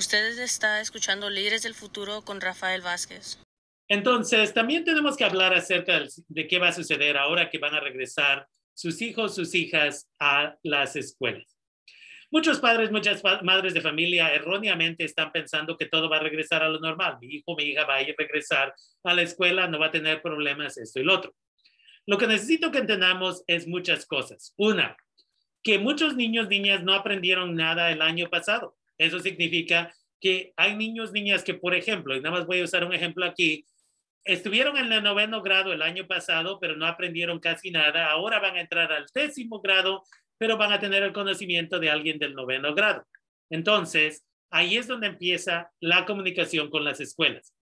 Ustedes está escuchando Líderes del Futuro con Rafael Vázquez. Entonces, también tenemos que hablar acerca de qué va a suceder ahora que van a regresar sus hijos, sus hijas a las escuelas. Muchos padres, muchas madres de familia erróneamente están pensando que todo va a regresar a lo normal. Mi hijo, mi hija va a ir a regresar a la escuela, no va a tener problemas, esto y lo otro. Lo que necesito que entendamos es muchas cosas. Una, que muchos niños, niñas no aprendieron nada el año pasado. Eso significa que hay niños, niñas que, por ejemplo, y nada más voy a usar un ejemplo aquí, estuvieron en el noveno grado el año pasado, pero no aprendieron casi nada. Ahora van a entrar al décimo grado, pero van a tener el conocimiento de alguien del noveno grado. Entonces, ahí es donde empieza la comunicación con las escuelas.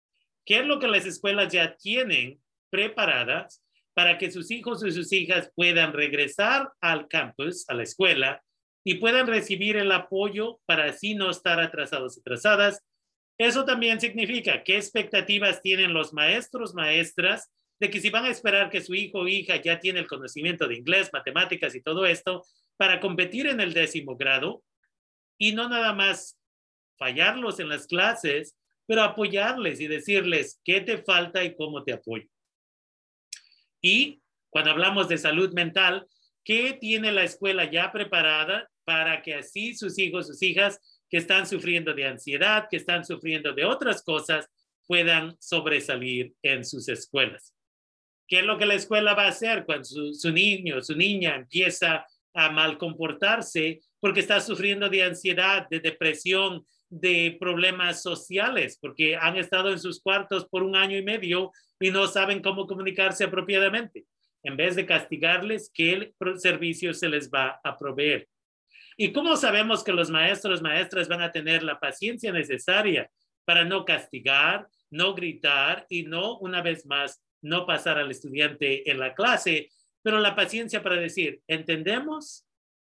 ¿Qué es lo que las escuelas ya tienen preparadas para que sus hijos y sus hijas puedan regresar al campus, a la escuela, y puedan recibir el apoyo para así no estar atrasados atrasadas eso también significa qué expectativas tienen los maestros, maestras, de que si van a esperar que su hijo o hija ya tiene el conocimiento de inglés, matemáticas y todo esto para competir en el décimo grado y no nada más fallarlos en las clases, pero apoyarles y decirles qué te falta y cómo te apoyo. Y cuando hablamos de salud mental, ¿qué tiene la escuela ya preparada para que así sus hijos, sus hijas que están sufriendo de ansiedad, que están sufriendo de otras cosas, puedan sobresalir en sus escuelas. ¿Qué es lo que la escuela va a hacer cuando su, su niño, su niña empieza a mal comportarse porque está sufriendo de ansiedad, de depresión, de problemas sociales, porque han estado en sus cuartos por un año y medio y no saben cómo comunicarse apropiadamente? En vez de castigarles, ¿qué servicio se les va a proveer? ¿Y cómo sabemos que los maestros, maestras van a tener la paciencia necesaria para no castigar, no gritar y no, una vez más, no pasar al estudiante en la clase, pero la paciencia para decir, entendemos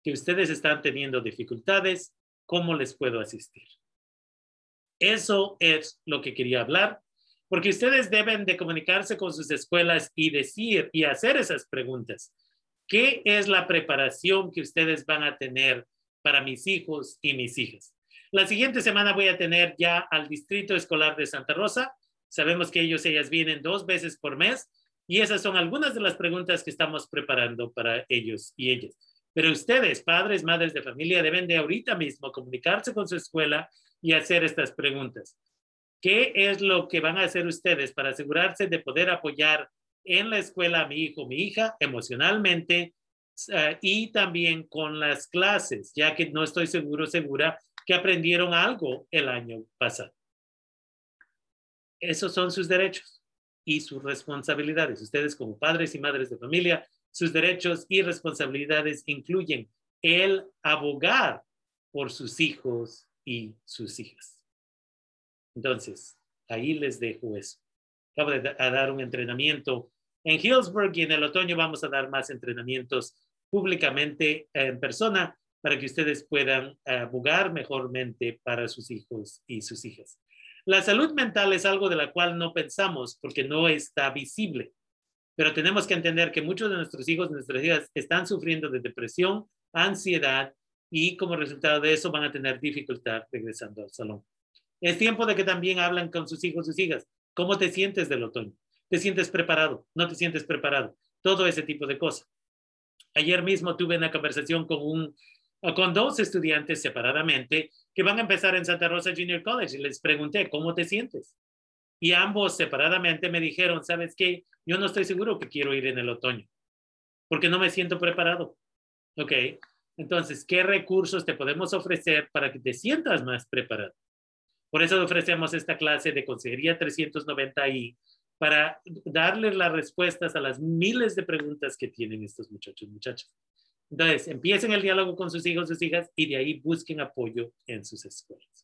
que ustedes están teniendo dificultades, ¿cómo les puedo asistir? Eso es lo que quería hablar, porque ustedes deben de comunicarse con sus escuelas y decir y hacer esas preguntas. ¿Qué es la preparación que ustedes van a tener para mis hijos y mis hijas. La siguiente semana voy a tener ya al Distrito Escolar de Santa Rosa. Sabemos que ellos, ellas vienen dos veces por mes y esas son algunas de las preguntas que estamos preparando para ellos y ellas. Pero ustedes, padres, madres de familia, deben de ahorita mismo comunicarse con su escuela y hacer estas preguntas. ¿Qué es lo que van a hacer ustedes para asegurarse de poder apoyar en la escuela a mi hijo, mi hija, emocionalmente, eh, y también con las clases, ya que no estoy seguro, segura que aprendieron algo el año pasado. Esos son sus derechos y sus responsabilidades. Ustedes como padres y madres de familia, sus derechos y responsabilidades incluyen el abogar por sus hijos y sus hijas. Entonces, ahí les dejo eso. Acabo de dar un entrenamiento en Hillsburg y en el otoño vamos a dar más entrenamientos públicamente en persona para que ustedes puedan abogar mejormente para sus hijos y sus hijas. La salud mental es algo de la cual no pensamos porque no está visible, pero tenemos que entender que muchos de nuestros hijos y nuestras hijas están sufriendo de depresión, ansiedad y como resultado de eso van a tener dificultad regresando al salón. Es tiempo de que también hablan con sus hijos sus hijas. ¿Cómo te sientes del otoño? ¿Te sientes preparado? ¿No te sientes preparado? Todo ese tipo de cosas. Ayer mismo tuve una conversación con, un, con dos estudiantes separadamente que van a empezar en Santa Rosa Junior College y les pregunté, ¿cómo te sientes? Y ambos separadamente me dijeron, ¿sabes qué? Yo no estoy seguro que quiero ir en el otoño porque no me siento preparado. Ok, entonces, ¿qué recursos te podemos ofrecer para que te sientas más preparado? Por eso ofrecemos esta clase de Consejería 390i para darles las respuestas a las miles de preguntas que tienen estos muchachos, muchachas. Entonces, empiecen el diálogo con sus hijos, sus hijas y de ahí busquen apoyo en sus escuelas.